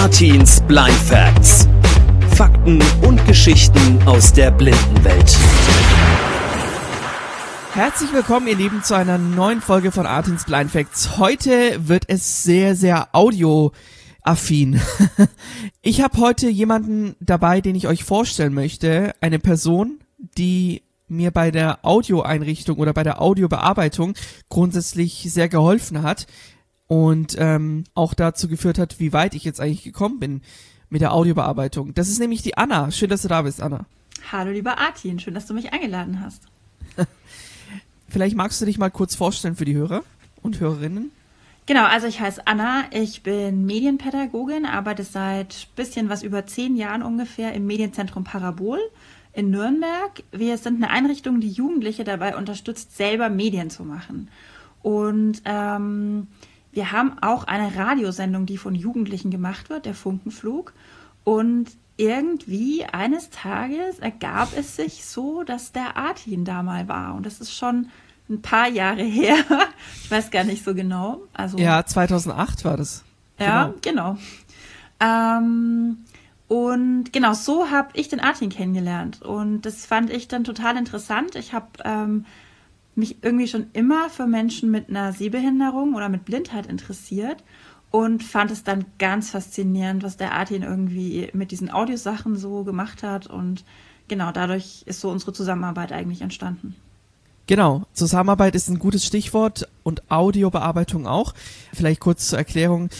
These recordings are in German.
Artins Blind Facts. Fakten und Geschichten aus der Blindenwelt. Herzlich willkommen, ihr Lieben, zu einer neuen Folge von Artins Blind Facts. Heute wird es sehr, sehr audio-affin. Ich habe heute jemanden dabei, den ich euch vorstellen möchte. Eine Person, die mir bei der Audioeinrichtung oder bei der Audiobearbeitung grundsätzlich sehr geholfen hat und ähm, auch dazu geführt hat, wie weit ich jetzt eigentlich gekommen bin mit der Audiobearbeitung. Das ist nämlich die Anna. Schön, dass du da bist, Anna. Hallo, lieber Artin. Schön, dass du mich eingeladen hast. Vielleicht magst du dich mal kurz vorstellen für die Hörer und Hörerinnen. Genau, also ich heiße Anna, ich bin Medienpädagogin, arbeite seit bisschen was über zehn Jahren ungefähr im Medienzentrum Parabol in Nürnberg. Wir sind eine Einrichtung, die Jugendliche dabei unterstützt, selber Medien zu machen. Und ähm, wir haben auch eine Radiosendung, die von Jugendlichen gemacht wird, der Funkenflug. Und irgendwie eines Tages ergab es sich so, dass der Artin da mal war. Und das ist schon ein paar Jahre her. Ich weiß gar nicht so genau. Also, Ja, 2008 war das. ja, genau. Ähm, und genau so habe ich den Artin kennengelernt. Und das fand ich dann total interessant. Ich habe ähm, mich irgendwie schon immer für Menschen mit einer Sehbehinderung oder mit Blindheit interessiert und fand es dann ganz faszinierend, was der Artin irgendwie mit diesen Audiosachen so gemacht hat. Und genau dadurch ist so unsere Zusammenarbeit eigentlich entstanden. Genau, Zusammenarbeit ist ein gutes Stichwort und Audiobearbeitung auch. Vielleicht kurz zur Erklärung.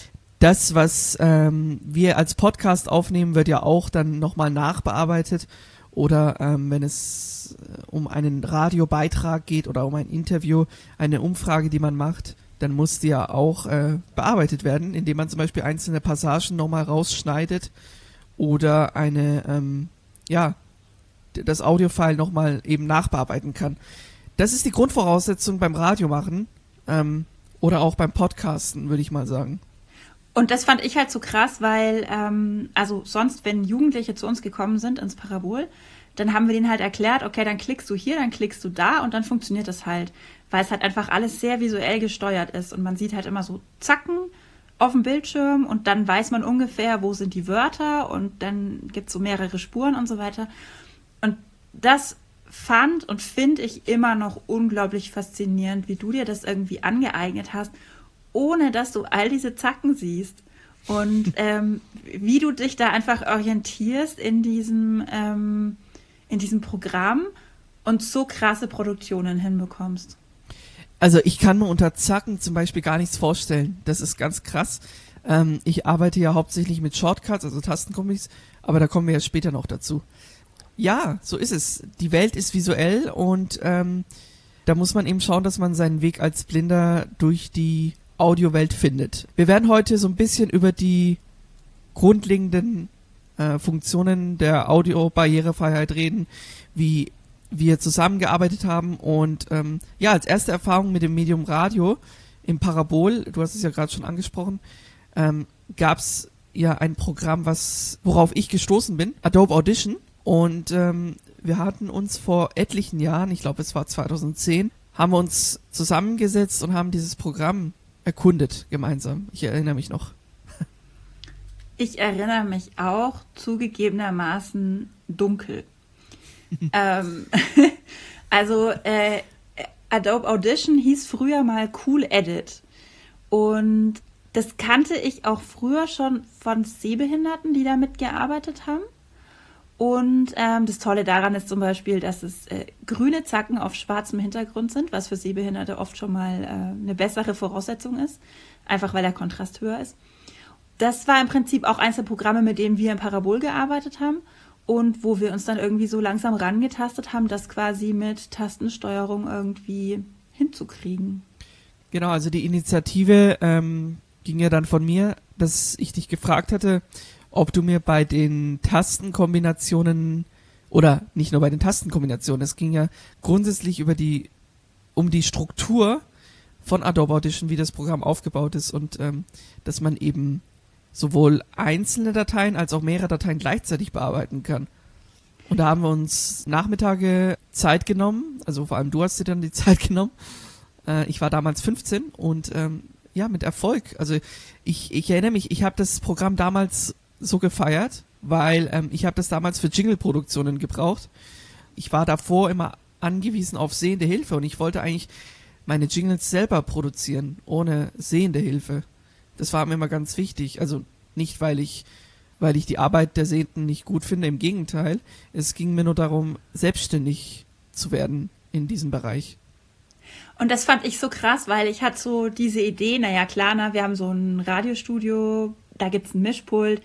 Das, was ähm, wir als Podcast aufnehmen, wird ja auch dann nochmal nachbearbeitet. Oder ähm, wenn es äh, um einen Radiobeitrag geht oder um ein Interview, eine Umfrage, die man macht, dann muss die ja auch äh, bearbeitet werden, indem man zum Beispiel einzelne Passagen nochmal rausschneidet oder eine, ähm, ja, das Audiofile nochmal eben nachbearbeiten kann. Das ist die Grundvoraussetzung beim Radiomachen ähm, oder auch beim Podcasten, würde ich mal sagen. Und das fand ich halt so krass, weil, ähm, also sonst, wenn Jugendliche zu uns gekommen sind ins Parabol, dann haben wir denen halt erklärt, okay, dann klickst du hier, dann klickst du da und dann funktioniert das halt. Weil es halt einfach alles sehr visuell gesteuert ist und man sieht halt immer so Zacken auf dem Bildschirm und dann weiß man ungefähr, wo sind die Wörter und dann gibt's so mehrere Spuren und so weiter. Und das fand und finde ich immer noch unglaublich faszinierend, wie du dir das irgendwie angeeignet hast, ohne dass du all diese Zacken siehst. Und ähm, wie du dich da einfach orientierst in diesem, ähm, in diesem Programm und so krasse Produktionen hinbekommst. Also ich kann mir unter Zacken zum Beispiel gar nichts vorstellen. Das ist ganz krass. Ähm, ich arbeite ja hauptsächlich mit Shortcuts, also Tastenkombis, aber da kommen wir ja später noch dazu. Ja, so ist es. Die Welt ist visuell und ähm, da muss man eben schauen, dass man seinen Weg als Blinder durch die Audiowelt findet. Wir werden heute so ein bisschen über die grundlegenden äh, Funktionen der Audio-Barrierefreiheit reden, wie wir zusammengearbeitet haben und ähm, ja, als erste Erfahrung mit dem Medium Radio im Parabol, du hast es ja gerade schon angesprochen, ähm, gab es ja ein Programm, was worauf ich gestoßen bin, Adobe Audition und ähm, wir hatten uns vor etlichen Jahren, ich glaube es war 2010, haben wir uns zusammengesetzt und haben dieses Programm erkundet gemeinsam. Ich erinnere mich noch. Ich erinnere mich auch zugegebenermaßen dunkel. ähm, also äh, Adobe Audition hieß früher mal Cool Edit. Und das kannte ich auch früher schon von Sehbehinderten, die damit gearbeitet haben. Und ähm, das Tolle daran ist zum Beispiel, dass es äh, grüne Zacken auf schwarzem Hintergrund sind, was für Sehbehinderte oft schon mal äh, eine bessere Voraussetzung ist, einfach weil der Kontrast höher ist. Das war im Prinzip auch eins der Programme, mit dem wir im Parabol gearbeitet haben und wo wir uns dann irgendwie so langsam rangetastet haben, das quasi mit Tastensteuerung irgendwie hinzukriegen. Genau, also die Initiative ähm, ging ja dann von mir, dass ich dich gefragt hatte, ob du mir bei den Tastenkombinationen oder nicht nur bei den Tastenkombinationen, es ging ja grundsätzlich über die um die Struktur von Adobe Audition, wie das Programm aufgebaut ist und ähm, dass man eben sowohl einzelne Dateien als auch mehrere Dateien gleichzeitig bearbeiten kann. Und da haben wir uns Nachmittage Zeit genommen, also vor allem du hast dir dann die Zeit genommen. Äh, ich war damals 15 und ähm, ja, mit Erfolg. Also ich, ich erinnere mich, ich habe das Programm damals so gefeiert, weil ähm, ich habe das damals für Jingle-Produktionen gebraucht. Ich war davor immer angewiesen auf sehende Hilfe und ich wollte eigentlich meine Jingles selber produzieren, ohne sehende Hilfe. Das war mir immer ganz wichtig. Also nicht, weil ich, weil ich die Arbeit der Sehenden nicht gut finde, im Gegenteil. Es ging mir nur darum, selbstständig zu werden in diesem Bereich. Und das fand ich so krass, weil ich hatte so diese Idee, naja klar, na, wir haben so ein Radiostudio, da gibt's ein Mischpult.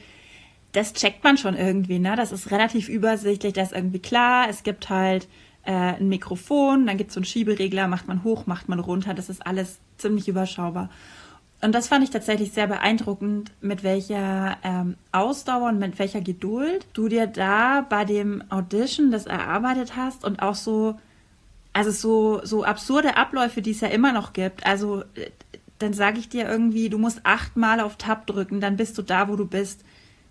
Das checkt man schon irgendwie, ne? Das ist relativ übersichtlich, das ist irgendwie klar. Es gibt halt äh, ein Mikrofon, dann gibt's so einen Schieberegler, macht man hoch, macht man runter, das ist alles ziemlich überschaubar. Und das fand ich tatsächlich sehr beeindruckend, mit welcher ähm, Ausdauer und mit welcher Geduld du dir da bei dem Audition das erarbeitet hast und auch so also so, so absurde Abläufe, die es ja immer noch gibt. Also äh, dann sage ich dir irgendwie, du musst achtmal auf Tab drücken, dann bist du da, wo du bist,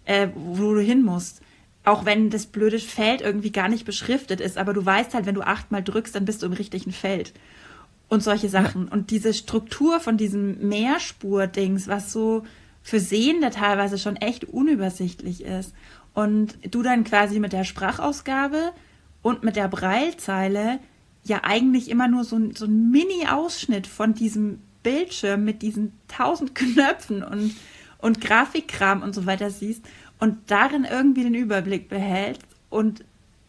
äh, wo du hin musst. Auch wenn das blöde Feld irgendwie gar nicht beschriftet ist, aber du weißt halt, wenn du achtmal drückst, dann bist du im richtigen Feld. Und solche Sachen. Und diese Struktur von diesem Mehrspur-Dings, was so für Sehende teilweise schon echt unübersichtlich ist. Und du dann quasi mit der Sprachausgabe und mit der Breilzeile ja eigentlich immer nur so, so ein Mini-Ausschnitt von diesem Bildschirm mit diesen tausend Knöpfen und, und Grafikkram und so weiter siehst und darin irgendwie den Überblick behältst und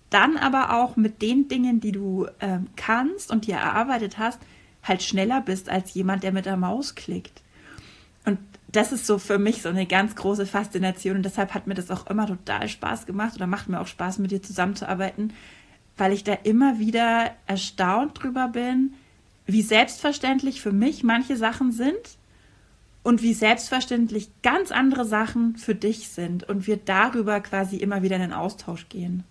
dann aber auch mit den Dingen, die du ähm, kannst und dir erarbeitet hast, halt schneller bist als jemand, der mit der Maus klickt. Und das ist so für mich so eine ganz große Faszination und deshalb hat mir das auch immer total Spaß gemacht oder macht mir auch Spaß, mit dir zusammenzuarbeiten, weil ich da immer wieder erstaunt drüber bin, wie selbstverständlich für mich manche Sachen sind und wie selbstverständlich ganz andere Sachen für dich sind und wir darüber quasi immer wieder in den Austausch gehen.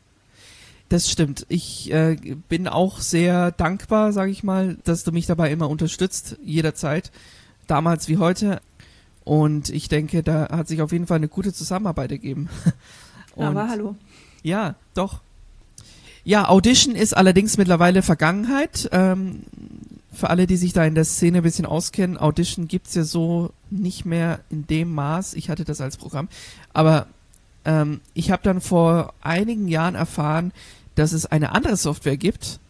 Das stimmt. Ich äh, bin auch sehr dankbar, sage ich mal, dass du mich dabei immer unterstützt, jederzeit, damals wie heute. Und ich denke, da hat sich auf jeden Fall eine gute Zusammenarbeit ergeben. Und Aber hallo. Ja, doch. Ja, Audition ist allerdings mittlerweile Vergangenheit. Ähm, für alle, die sich da in der Szene ein bisschen auskennen, Audition gibt's ja so nicht mehr in dem Maß. Ich hatte das als Programm. Aber ähm, ich habe dann vor einigen Jahren erfahren, dass es eine andere Software gibt.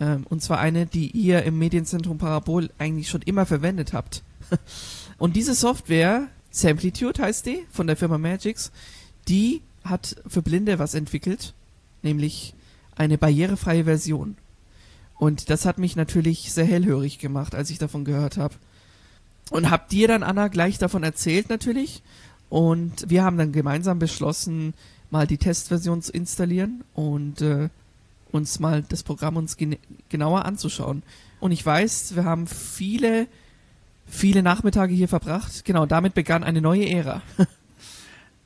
Ähm, und zwar eine, die ihr im Medienzentrum Parabol eigentlich schon immer verwendet habt. und diese Software, Samplitude heißt die, von der Firma Magix, die hat für Blinde was entwickelt, nämlich eine barrierefreie Version. Und das hat mich natürlich sehr hellhörig gemacht, als ich davon gehört habe. Und hab dir dann, Anna, gleich davon erzählt natürlich. Und wir haben dann gemeinsam beschlossen, mal die Testversion zu installieren und äh, uns mal das Programm uns gen genauer anzuschauen. Und ich weiß, wir haben viele, viele Nachmittage hier verbracht. Genau, damit begann eine neue Ära.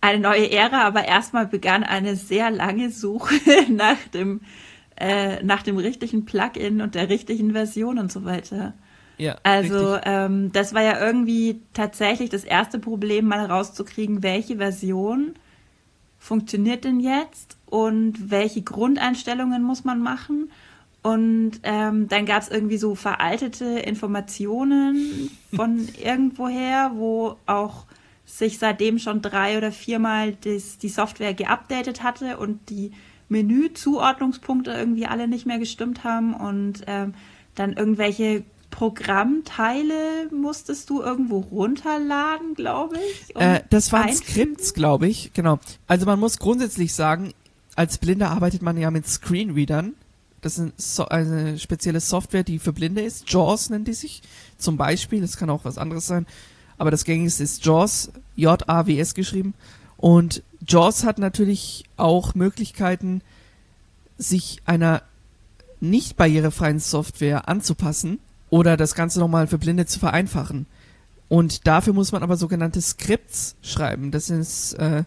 eine neue Ära, aber erstmal begann eine sehr lange Suche nach dem, äh, nach dem richtigen Plugin und der richtigen Version und so weiter. Ja, also ähm, das war ja irgendwie tatsächlich das erste Problem, mal rauszukriegen, welche Version funktioniert denn jetzt und welche Grundeinstellungen muss man machen. Und ähm, dann gab es irgendwie so veraltete Informationen von irgendwoher, wo auch sich seitdem schon drei oder viermal das, die Software geupdatet hatte und die Menü-Zuordnungspunkte irgendwie alle nicht mehr gestimmt haben und ähm, dann irgendwelche Programmteile musstest du irgendwo runterladen, glaube ich. Äh, das waren Skripts, glaube ich, genau. Also man muss grundsätzlich sagen, als Blinder arbeitet man ja mit Screenreadern. Das ist eine spezielle Software, die für Blinde ist. JAWS nennt die sich zum Beispiel. Das kann auch was anderes sein aber das gängigste ist JAWS, J-A-W-S geschrieben. Und JAWS hat natürlich auch Möglichkeiten, sich einer nicht barrierefreien Software anzupassen oder das Ganze nochmal für Blinde zu vereinfachen. Und dafür muss man aber sogenannte Skripts schreiben. Das ist äh,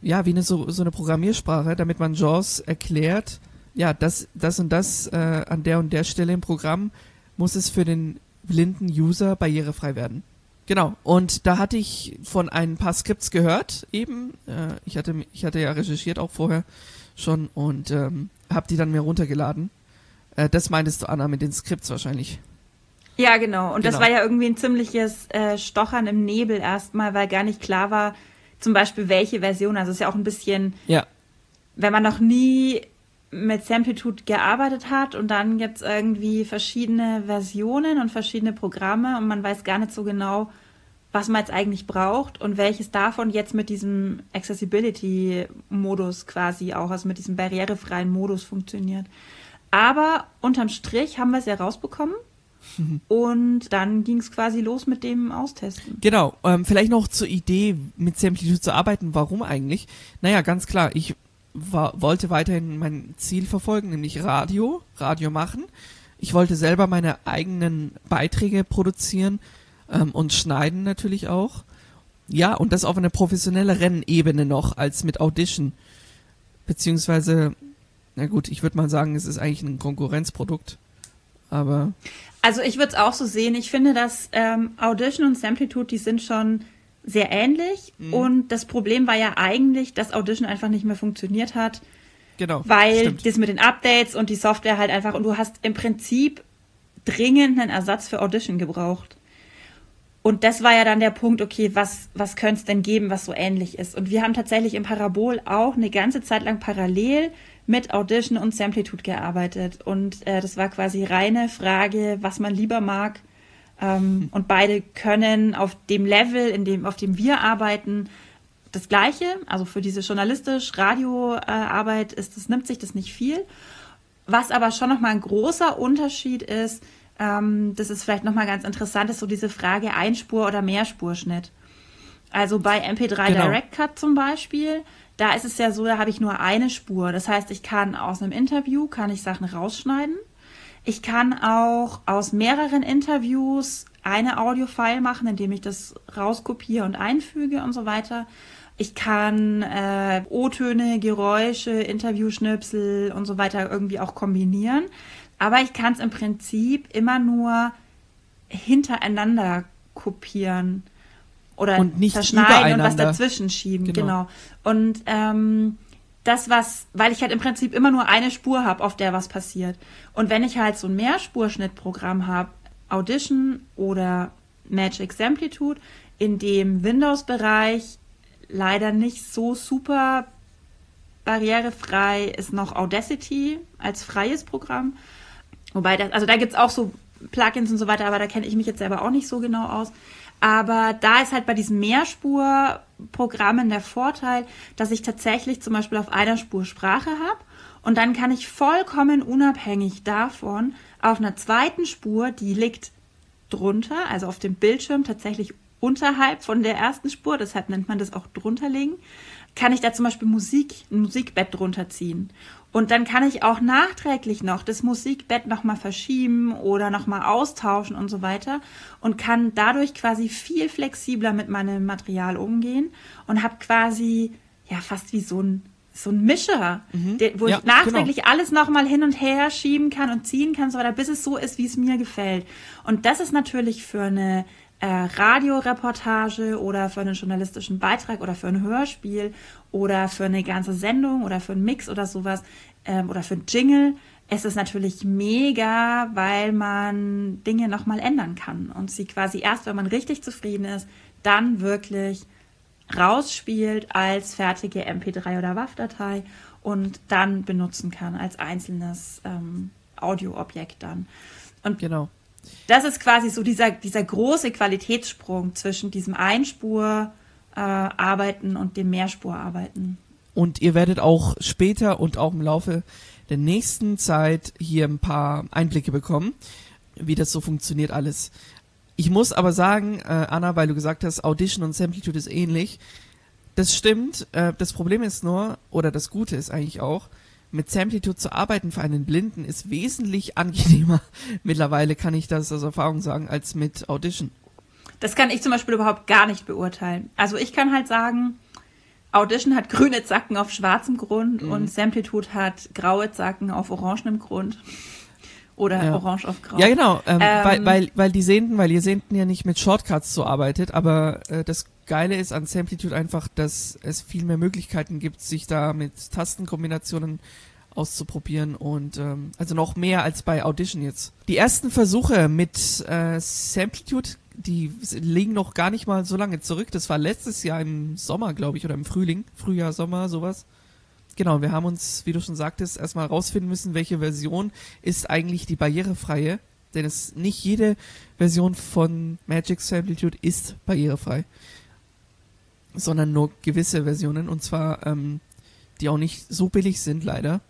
ja wie eine so, so eine Programmiersprache, damit man JAWS erklärt, ja, das, das und das äh, an der und der Stelle im Programm muss es für den blinden User barrierefrei werden. Genau, und da hatte ich von ein paar Skripts gehört, eben. Äh, ich, hatte, ich hatte ja recherchiert auch vorher schon und ähm, habe die dann mir runtergeladen. Äh, das meintest du, Anna, mit den Skripts wahrscheinlich. Ja, genau. Und das Genau. war ja irgendwie ein ziemliches äh, Stochern im Nebel erstmal, weil gar nicht klar war, zum Beispiel welche Version. Also es ist ja auch ein bisschen, Ja, wenn man noch nie mit Samplitude gearbeitet hat und dann gibt's irgendwie verschiedene Versionen und verschiedene Programme und man weiß gar nicht so genau, was man jetzt eigentlich braucht und welches davon jetzt mit diesem Accessibility-Modus quasi auch, also mit diesem barrierefreien Modus funktioniert. Aber unterm Strich haben wir es ja rausbekommen und dann ging es quasi los mit dem Austesten. Genau, ähm, vielleicht noch zur Idee, mit Samplitude zu arbeiten. Warum eigentlich? Naja, ganz klar, ich war, wollte weiterhin mein Ziel verfolgen, nämlich Radio, Radio machen. Ich wollte selber meine eigenen Beiträge produzieren ähm, und schneiden natürlich auch. Ja, und das auf einer professionelleren Ebene noch als mit Audition. Beziehungsweise, na gut, ich würde mal sagen, es ist eigentlich ein Konkurrenzprodukt. Aber Also ich würde es auch so sehen. Ich finde, dass ähm, Audition und Samplitude, die sind schon sehr ähnlich. Mhm. Und das Problem war ja eigentlich, dass Audition einfach nicht mehr funktioniert hat, genau. weil stimmt. das mit den Updates und die Software halt einfach und du hast im Prinzip dringend einen Ersatz für Audition gebraucht. Und das war ja dann der Punkt, okay, was, was könnte es denn geben, was so ähnlich ist? Und wir haben tatsächlich im Parabol auch eine ganze Zeit lang parallel mit Audition und Samplitude gearbeitet. Und äh, das war quasi reine Frage, was man lieber mag. Ähm, und beide können auf dem Level, in dem, auf dem wir arbeiten, das Gleiche. Also für diese journalistisch Radioarbeit ist das, nimmt sich das nicht viel. Was aber schon nochmal ein großer Unterschied ist, ähm, das ist vielleicht nochmal ganz interessant, ist so diese Frage Einspur- oder Mehrspurschnitt. Also bei MP3 Genau. Direct Cut zum Beispiel, da ist es ja so, da habe ich nur eine Spur. Das heißt, ich kann aus einem Interview, kann ich Sachen rausschneiden. Ich kann auch aus mehreren Interviews eine Audiofile machen, indem ich das rauskopiere und einfüge und so weiter. Ich kann äh, O-Töne, Geräusche, Interviewschnipsel und so weiter irgendwie auch kombinieren. Aber ich kann es im Prinzip immer nur hintereinander kopieren oder Und nicht zerschneiden und was dazwischen schieben. Genau. Genau. Und ähm, das, was, weil ich halt im Prinzip immer nur eine Spur habe, auf der was passiert. Und wenn ich halt so ein Mehrspurschnittprogramm habe, Audition oder Magic Samplitude, in dem Windows-Bereich leider nicht so super barrierefrei ist noch Audacity als freies Programm. Wobei das, also da gibt's auch so Plugins und so weiter, aber da kenne ich mich jetzt selber auch nicht so genau aus. Aber da ist halt bei diesen Mehrspurprogrammen der Vorteil, dass ich tatsächlich zum Beispiel auf einer Spur Sprache habe und dann kann ich vollkommen unabhängig davon auf einer zweiten Spur, die liegt drunter, also auf dem Bildschirm tatsächlich unterhalb von der ersten Spur, deshalb nennt man das auch drunterlegen, kann ich da zum Beispiel Musik, ein Musikbett drunter ziehen. Und dann kann ich auch nachträglich noch das Musikbett nochmal verschieben oder nochmal austauschen und so weiter und kann dadurch quasi viel flexibler mit meinem Material umgehen und habe quasi ja fast wie so ein so ein Mischer, der, wo Ja, ich nachträglich alles nochmal hin und her schieben kann und ziehen kann, so weiter, bis es so ist, wie es mir gefällt. Und das ist natürlich für eine äh, Radioreportage oder für einen journalistischen Beitrag oder für ein Hörspiel oder für eine ganze Sendung oder für einen Mix oder sowas ähm, oder für ein Jingle. Es ist natürlich mega, weil man Dinge nochmal ändern kann und sie quasi erst, wenn man richtig zufrieden ist, dann wirklich rausspielt als fertige MP3 oder WAV-Datei und dann benutzen kann als einzelnes ähm, Audioobjekt dann. Und Genau. Das ist quasi so dieser, dieser große Qualitätssprung zwischen diesem Einspur-Arbeiten und dem Mehrspur-Arbeiten. Und ihr werdet auch später und auch im Laufe der nächsten Zeit hier ein paar Einblicke bekommen, wie das so funktioniert alles. Ich muss aber sagen, äh, Anna, weil du gesagt hast, Audition und Samplitude ist ähnlich. Das stimmt. Äh, das Problem ist nur, oder das Gute ist eigentlich auch, mit Samplitude zu arbeiten für einen Blinden ist wesentlich angenehmer. Mittlerweile kann ich das aus Erfahrung sagen, als mit Audition. Das kann ich zum Beispiel überhaupt gar nicht beurteilen. Also ich kann halt sagen, Audition hat grüne Zacken auf schwarzem Grund und Samplitude hat graue Zacken auf orangenem Grund. Oder Ja. orange auf grau. Ja, genau, ähm, Ähm, weil, weil, weil die Sehnten, weil ihr Sehnten ja nicht mit Shortcuts so arbeitet, aber äh, das Geile ist an Samplitude einfach, dass es viel mehr Möglichkeiten gibt, sich da mit Tastenkombinationen auszuprobieren und ähm, also noch mehr als bei Audition jetzt. Die ersten Versuche mit äh, Samplitude, die liegen noch gar nicht mal so lange zurück. Das war letztes Jahr im Sommer, glaube ich, oder im Frühling, Frühjahr, Sommer, sowas. Genau, wir haben uns, wie du schon sagtest, erstmal rausfinden müssen, welche Version ist eigentlich die barrierefreie. Denn es nicht jede Version von Magic Samplitude ist barrierefrei. Sondern nur gewisse Versionen. Und zwar, ähm, die auch nicht so billig sind, leider.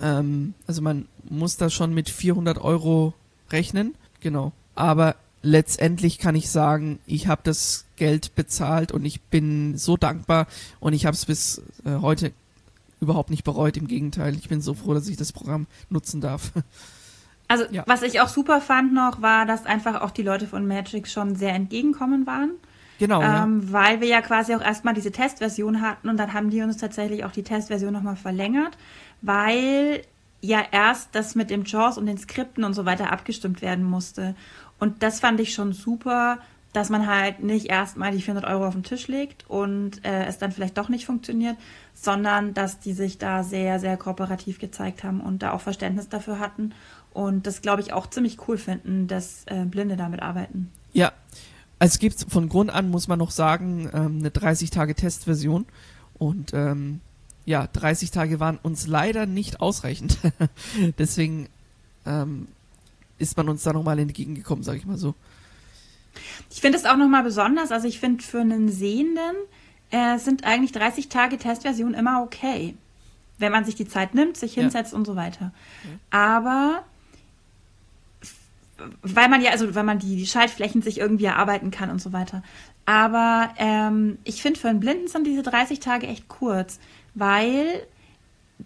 Ähm, also man muss da schon mit 400 Euro rechnen. Genau. Aber letztendlich kann ich sagen, ich habe das Geld bezahlt und ich bin so dankbar und ich habe es bis äh, heute überhaupt nicht bereut. Im Gegenteil, ich bin so froh, dass ich das Programm nutzen darf. Also ja. was ich auch super fand noch, war, dass einfach auch die Leute von Magic schon sehr entgegenkommen waren. Genau. Ähm, ja. Weil wir ja quasi auch erstmal diese Testversion hatten und dann haben die uns tatsächlich auch die Testversion nochmal verlängert, weil ja erst das mit dem JAWS und den Skripten und so weiter abgestimmt werden musste. Und das fand ich schon super, dass man halt nicht erstmal die 400 Euro auf den Tisch legt und äh, es dann vielleicht doch nicht funktioniert, sondern dass die sich da sehr, sehr kooperativ gezeigt haben und da auch Verständnis dafür hatten und das, glaube ich, auch ziemlich cool finden, dass äh, Blinde damit arbeiten. Ja, also es gibt von Grund an, muss man noch sagen, ähm, eine 30-Tage-Testversion und ähm, ja, 30 Tage waren uns leider nicht ausreichend. Deswegen ähm, ist man uns da nochmal entgegengekommen, sage ich mal so. Ich finde es auch nochmal besonders, also ich finde für einen Sehenden äh, sind eigentlich 30 Tage Testversion immer okay. Wenn man sich die Zeit nimmt, sich hinsetzt ja. und so weiter. Aber weil man ja, also weil man die, die Schaltflächen sich irgendwie erarbeiten kann und so weiter. Aber ähm, ich finde, für einen Blinden sind diese 30 Tage echt kurz, weil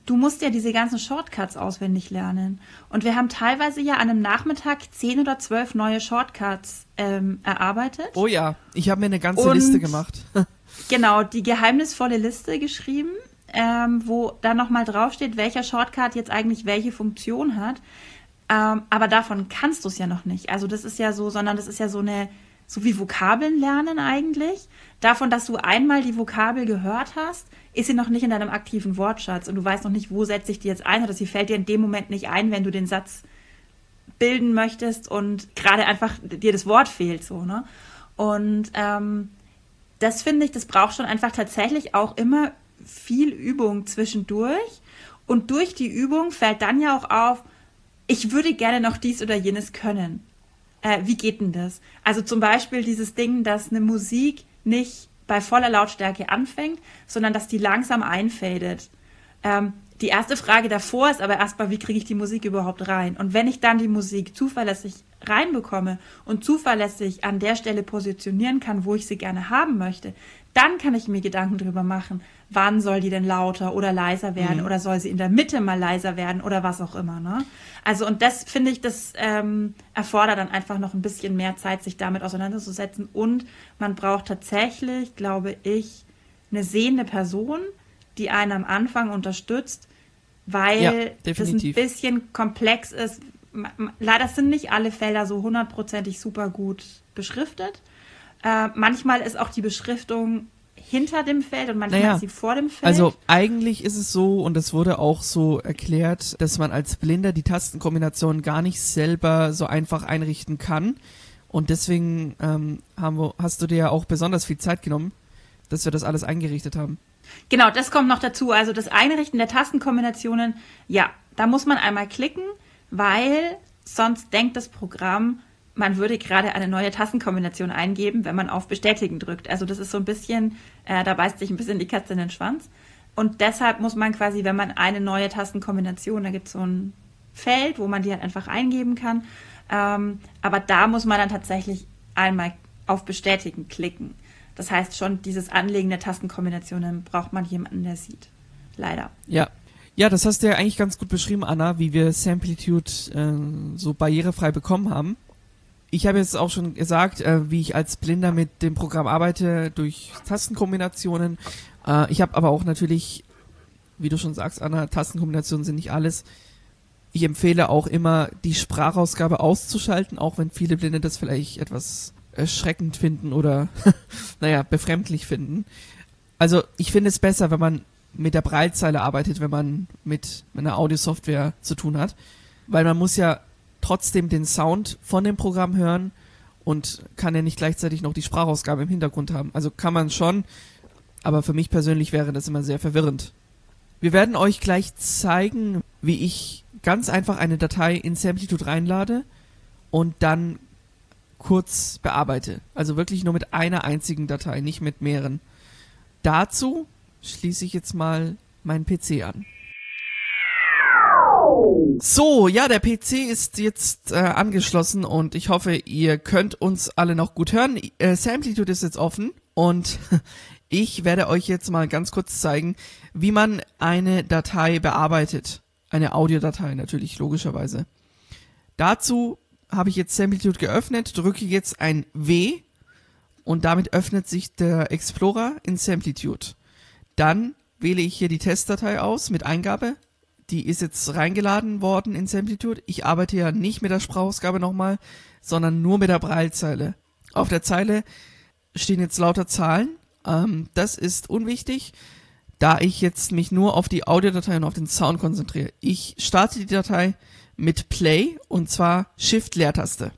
du musst ja diese ganzen Shortcuts auswendig lernen. Und wir haben teilweise ja an einem Nachmittag 10 oder 12 neue Shortcuts ähm, erarbeitet. Oh ja, ich habe mir eine ganze und, Liste gemacht. genau, die geheimnisvolle Liste geschrieben, ähm, wo dann nochmal draufsteht, welcher Shortcut jetzt eigentlich welche Funktion hat. Ähm, aber davon kannst du es ja noch nicht. Also das ist ja so, sondern das ist ja so eine, so wie Vokabeln lernen eigentlich. Davon, dass du einmal die Vokabel gehört hast, ist sie noch nicht in deinem aktiven Wortschatz und du weißt noch nicht, wo setze ich die jetzt ein oder sie fällt dir in dem Moment nicht ein, wenn du den Satz bilden möchtest und gerade einfach dir das Wort fehlt so, ne? Und ähm, das finde ich, das braucht schon einfach tatsächlich auch immer viel Übung zwischendurch. Und durch die Übung fällt dann ja auch auf, ich würde gerne noch dies oder jenes können. Äh, wie geht denn das? Also zum Beispiel dieses Ding, dass eine Musik nicht bei voller Lautstärke anfängt, sondern dass die langsam einfadet. Ähm, die erste Frage davor ist aber erstmal, wie kriege ich die Musik überhaupt rein? Und wenn ich dann die Musik zuverlässig reinbekomme und zuverlässig an der Stelle positionieren kann, wo ich sie gerne haben möchte, dann kann ich mir Gedanken darüber machen, wann soll die denn lauter oder leiser werden mhm. oder soll sie in der Mitte mal leiser werden oder was auch immer. Ne? Also und das finde ich, das ähm, erfordert dann einfach noch ein bisschen mehr Zeit, sich damit auseinanderzusetzen und man braucht tatsächlich, glaube ich, eine sehende Person, die einen am Anfang unterstützt, weil ja, das ein bisschen komplex ist. Leider sind nicht alle Felder so hundertprozentig super gut beschriftet. Äh, manchmal ist auch die Beschriftung hinter dem Feld und manchmal naja, ist sie vor dem Feld. Also eigentlich ist es so, und es wurde auch so erklärt, dass man als Blinder die Tastenkombination gar nicht selber so einfach einrichten kann. Und deswegen ähm, wir, hast du dir ja auch besonders viel Zeit genommen, dass wir das alles eingerichtet haben. Genau, das kommt noch dazu. Also das Einrichten der Tastenkombinationen, ja, da muss man einmal klicken, weil sonst denkt das Programm, man würde gerade eine neue Tastenkombination eingeben, wenn man auf Bestätigen drückt. Also das ist so ein bisschen, äh, da beißt sich ein bisschen die Katze in den Schwanz. Und deshalb muss man quasi, wenn man eine neue Tastenkombination, da gibt es so ein Feld, wo man die halt einfach eingeben kann. Ähm, aber da muss man dann tatsächlich einmal auf Bestätigen klicken. Das heißt, schon dieses Anlegen der Tastenkombinationen braucht man jemanden, der sieht. Leider. Ja. Ja, das hast du ja eigentlich ganz gut beschrieben, Anna, wie wir Samplitude äh, so barrierefrei bekommen haben ich habe jetzt auch schon gesagt, äh, wie ich als Blinder mit dem Programm arbeite, durch Tastenkombinationen. Äh, ich habe aber auch natürlich, wie du schon sagst, Anna, Tastenkombinationen sind nicht alles. Ich empfehle auch immer, die Sprachausgabe auszuschalten, auch wenn viele Blinde das vielleicht etwas erschreckend finden oder, naja, befremdlich finden. Also ich finde es besser, wenn man mit der Breitzeile arbeitet, wenn man mit einer Audiosoftware zu tun hat. Weil man muss ja trotzdem den Sound von dem Programm hören und kann ja nicht gleichzeitig noch die Sprachausgabe im Hintergrund haben. Also kann man schon, aber für mich persönlich wäre das immer sehr verwirrend. Wir werden euch gleich zeigen, wie ich ganz einfach eine Datei in Samplitude reinlade und dann kurz bearbeite. Also wirklich nur mit einer einzigen Datei, nicht mit mehreren. Dazu schließe ich jetzt mal meinen PC an. So, ja, der PC ist jetzt äh, angeschlossen und ich hoffe, ihr könnt uns alle noch gut hören. Äh, Samplitude ist jetzt offen und ich werde euch jetzt mal ganz kurz zeigen, wie man eine Datei bearbeitet. Eine Audiodatei natürlich, logischerweise. Dazu habe ich jetzt Samplitude geöffnet, drücke jetzt ein W und damit öffnet sich der Explorer in Samplitude. Dann wähle ich hier die Testdatei aus mit Eingabe. Die ist jetzt reingeladen worden in Samplitude. Ich arbeite ja nicht mit der Sprachausgabe nochmal, sondern nur mit der Braillezeile. Auf der Zeile stehen jetzt lauter Zahlen. Ähm, das ist unwichtig, da ich jetzt mich nur auf die Audiodatei und auf den Sound konzentriere. Ich starte die Datei mit Play und zwar Shift-Leertaste.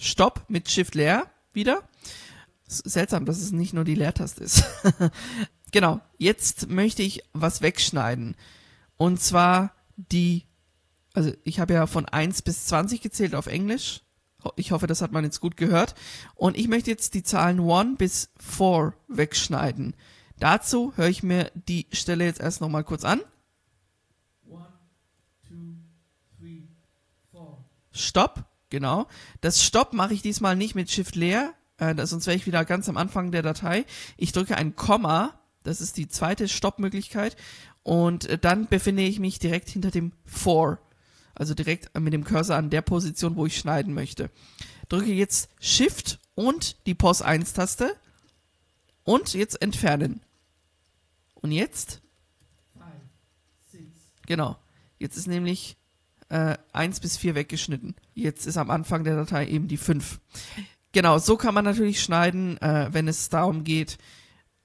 Stopp mit Shift Leer wieder. Seltsam, dass es nicht nur die Leertaste ist. genau, jetzt möchte ich was wegschneiden. Und zwar die, also ich habe ja von 1 bis 20 gezählt auf Englisch. Ich hoffe, das hat man jetzt gut gehört. Und ich möchte jetzt die Zahlen 1 bis 4 wegschneiden. Dazu höre ich mir die Stelle jetzt erst nochmal kurz an. Stopp, genau. Das Stopp mache ich diesmal nicht mit Shift leer, äh, sonst wäre ich wieder ganz am Anfang der Datei. Ich drücke ein Komma, das ist die zweite Stoppmöglichkeit, und äh, dann befinde ich mich direkt hinter dem For, also direkt mit dem Cursor an der Position, wo ich schneiden möchte. Drücke jetzt Shift und die Pos 1 Taste und jetzt entfernen. Und jetzt? Genau. Jetzt ist nämlich äh, 1 bis 4 weggeschnitten. Jetzt ist am Anfang der Datei eben die 5. Genau, so kann man natürlich schneiden, äh, wenn es darum geht,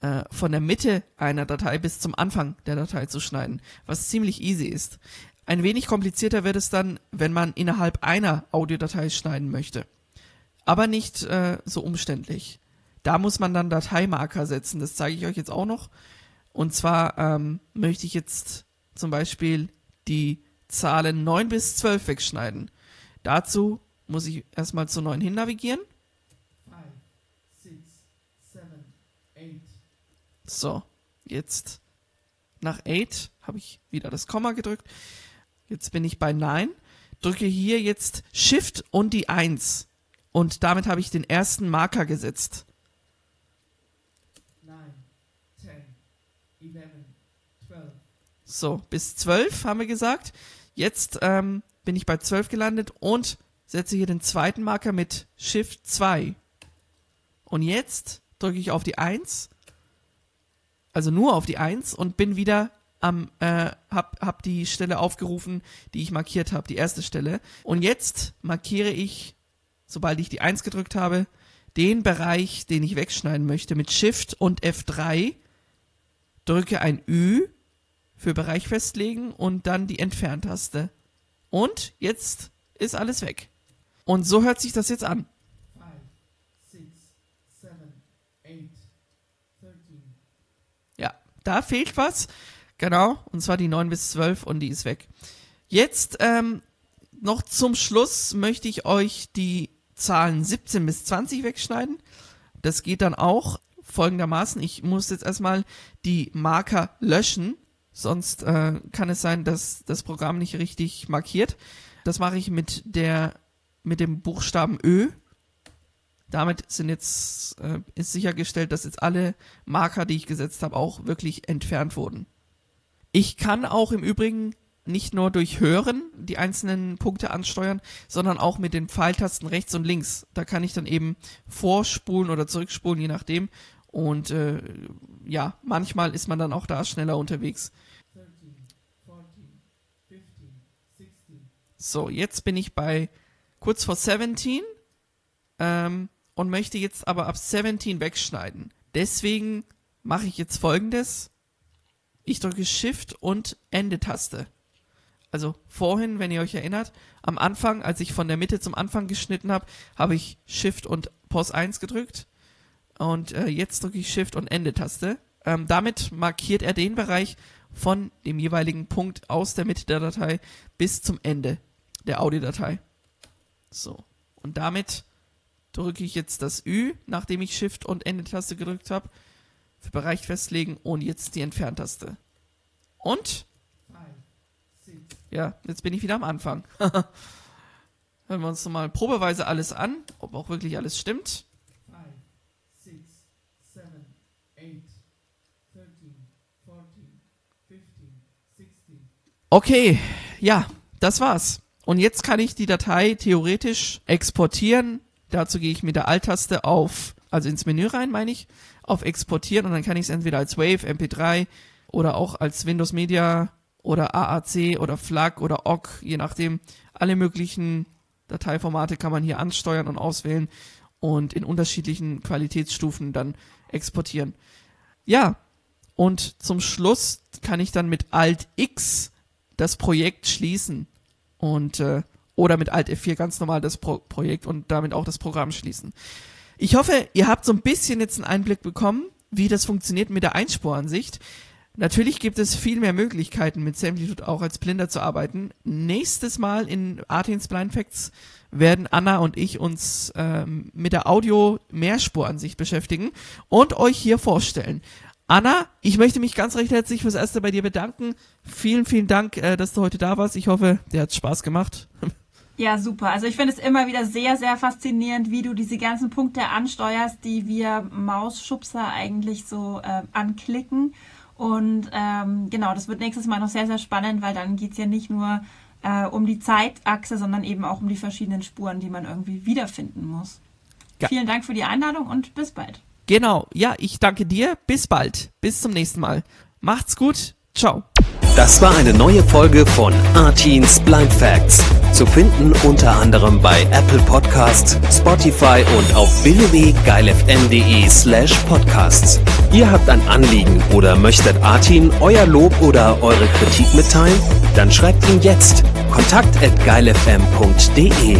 äh, von der Mitte einer Datei bis zum Anfang der Datei zu schneiden, was ziemlich easy ist. Ein wenig komplizierter wird es dann, wenn man innerhalb einer Audiodatei schneiden möchte. Aber nicht äh, so umständlich. Da muss man dann Dateimarker setzen, das zeige ich euch jetzt auch noch. Und zwar ähm, möchte ich jetzt zum Beispiel die Zahlen 9 bis 12 wegschneiden. Dazu muss ich erstmal zu 9 hin navigieren. So, jetzt nach 8 habe ich wieder das Komma gedrückt. Jetzt bin ich bei 9. Drücke hier jetzt Shift und die 1. Und damit habe ich den ersten Marker gesetzt. So, bis 12 haben wir gesagt. Jetzt ähm, bin ich bei 12 gelandet und setze hier den zweiten Marker mit Shift 2. Und jetzt drücke ich auf die 1, also nur auf die 1 und bin wieder am, äh, hab, hab die Stelle aufgerufen, die ich markiert habe, die erste Stelle. Und jetzt markiere ich, sobald ich die 1 gedrückt habe, den Bereich, den ich wegschneiden möchte, mit Shift und F3, drücke ein Ü für Bereich festlegen und dann die Entferntaste. Und jetzt ist alles weg. Und so hört sich das jetzt an. Ja, da fehlt was. Genau, und zwar die 9 bis 12 und die ist weg. Jetzt ähm, noch zum Schluss möchte ich euch die Zahlen 17 bis 20 wegschneiden. Das geht dann auch folgendermaßen. Ich muss jetzt erstmal die Marker löschen Sonst äh, kann es sein, dass das Programm nicht richtig markiert. Das mache ich mit der mit dem Buchstaben Ö. Damit sind jetzt äh, ist sichergestellt, dass jetzt alle Marker, die ich gesetzt habe, auch wirklich entfernt wurden. Ich kann auch im Übrigen nicht nur durch Hören die einzelnen Punkte ansteuern, sondern auch mit den Pfeiltasten rechts und links. Da kann ich dann eben vorspulen oder zurückspulen, je nachdem. Und äh, ja, manchmal ist man dann auch da schneller unterwegs. So, jetzt bin ich bei kurz vor 17 ähm, und möchte jetzt aber ab 17 wegschneiden. Deswegen mache ich jetzt folgendes. Ich drücke Shift und Ende-Taste. Also vorhin, wenn ihr euch erinnert, am Anfang, als ich von der Mitte zum Anfang geschnitten habe, habe ich Shift und Pos 1 gedrückt. Und äh, jetzt drücke ich Shift und Ende-Taste. Ähm, damit markiert er den Bereich von dem jeweiligen Punkt aus der Mitte der Datei bis zum Ende der Audiodatei. So. Und damit drücke ich jetzt das Ü, nachdem ich Shift und Ende-Taste gedrückt habe, für Bereich festlegen und jetzt die Entferntaste. Und? Ja, jetzt bin ich wieder am Anfang. Hören wir uns nochmal probeweise alles an, ob auch wirklich alles stimmt. Okay, ja, das war's. Und jetzt kann ich die Datei theoretisch exportieren. Dazu gehe ich mit der Alt-Taste auf, also ins Menü rein, meine ich, auf Exportieren und dann kann ich es entweder als Wave, MP3 oder auch als Windows Media oder AAC oder FLAC oder OGG, je nachdem. Alle möglichen Dateiformate kann man hier ansteuern und auswählen und in unterschiedlichen Qualitätsstufen dann exportieren. Ja, und zum Schluss kann ich dann mit Alt X das Projekt schließen und äh, oder mit Alt F4 ganz normal das Pro Projekt und damit auch das Programm schließen. Ich hoffe, ihr habt so ein bisschen jetzt einen Einblick bekommen, wie das funktioniert mit der Einspuransicht. Natürlich gibt es viel mehr Möglichkeiten, mit Samplitude auch als Blinder zu arbeiten. Nächstes Mal in Artins Blind Facts werden Anna und ich uns ähm, mit der Audio-Mehrspuransicht beschäftigen und euch hier vorstellen. Anna, ich möchte mich ganz recht herzlich fürs Erste bei dir bedanken. Vielen, vielen Dank, äh, dass du heute da warst. Ich hoffe, dir hat Spaß gemacht. Ja, super. Also ich finde es immer wieder sehr, sehr faszinierend, wie du diese ganzen Punkte ansteuerst, die wir Mausschubser eigentlich so äh, anklicken. Und ähm, genau, das wird nächstes Mal noch sehr, sehr spannend, weil dann geht's ja nicht nur äh, um die Zeitachse, sondern eben auch um die verschiedenen Spuren, die man irgendwie wiederfinden muss. Ja. Vielen Dank für die Einladung und bis bald. Genau, ja, ich danke dir. Bis bald. Bis zum nächsten Mal. Macht's gut. Ciao. Das war eine neue Folge von Artins Blind Facts. Zu finden unter anderem bei Apple Podcasts, Spotify und auf www.geilfm.de slash podcasts. Ihr habt ein Anliegen oder möchtet Artin euer Lob oder eure Kritik mitteilen? Dann schreibt ihn jetzt kontakt at geilfm.de.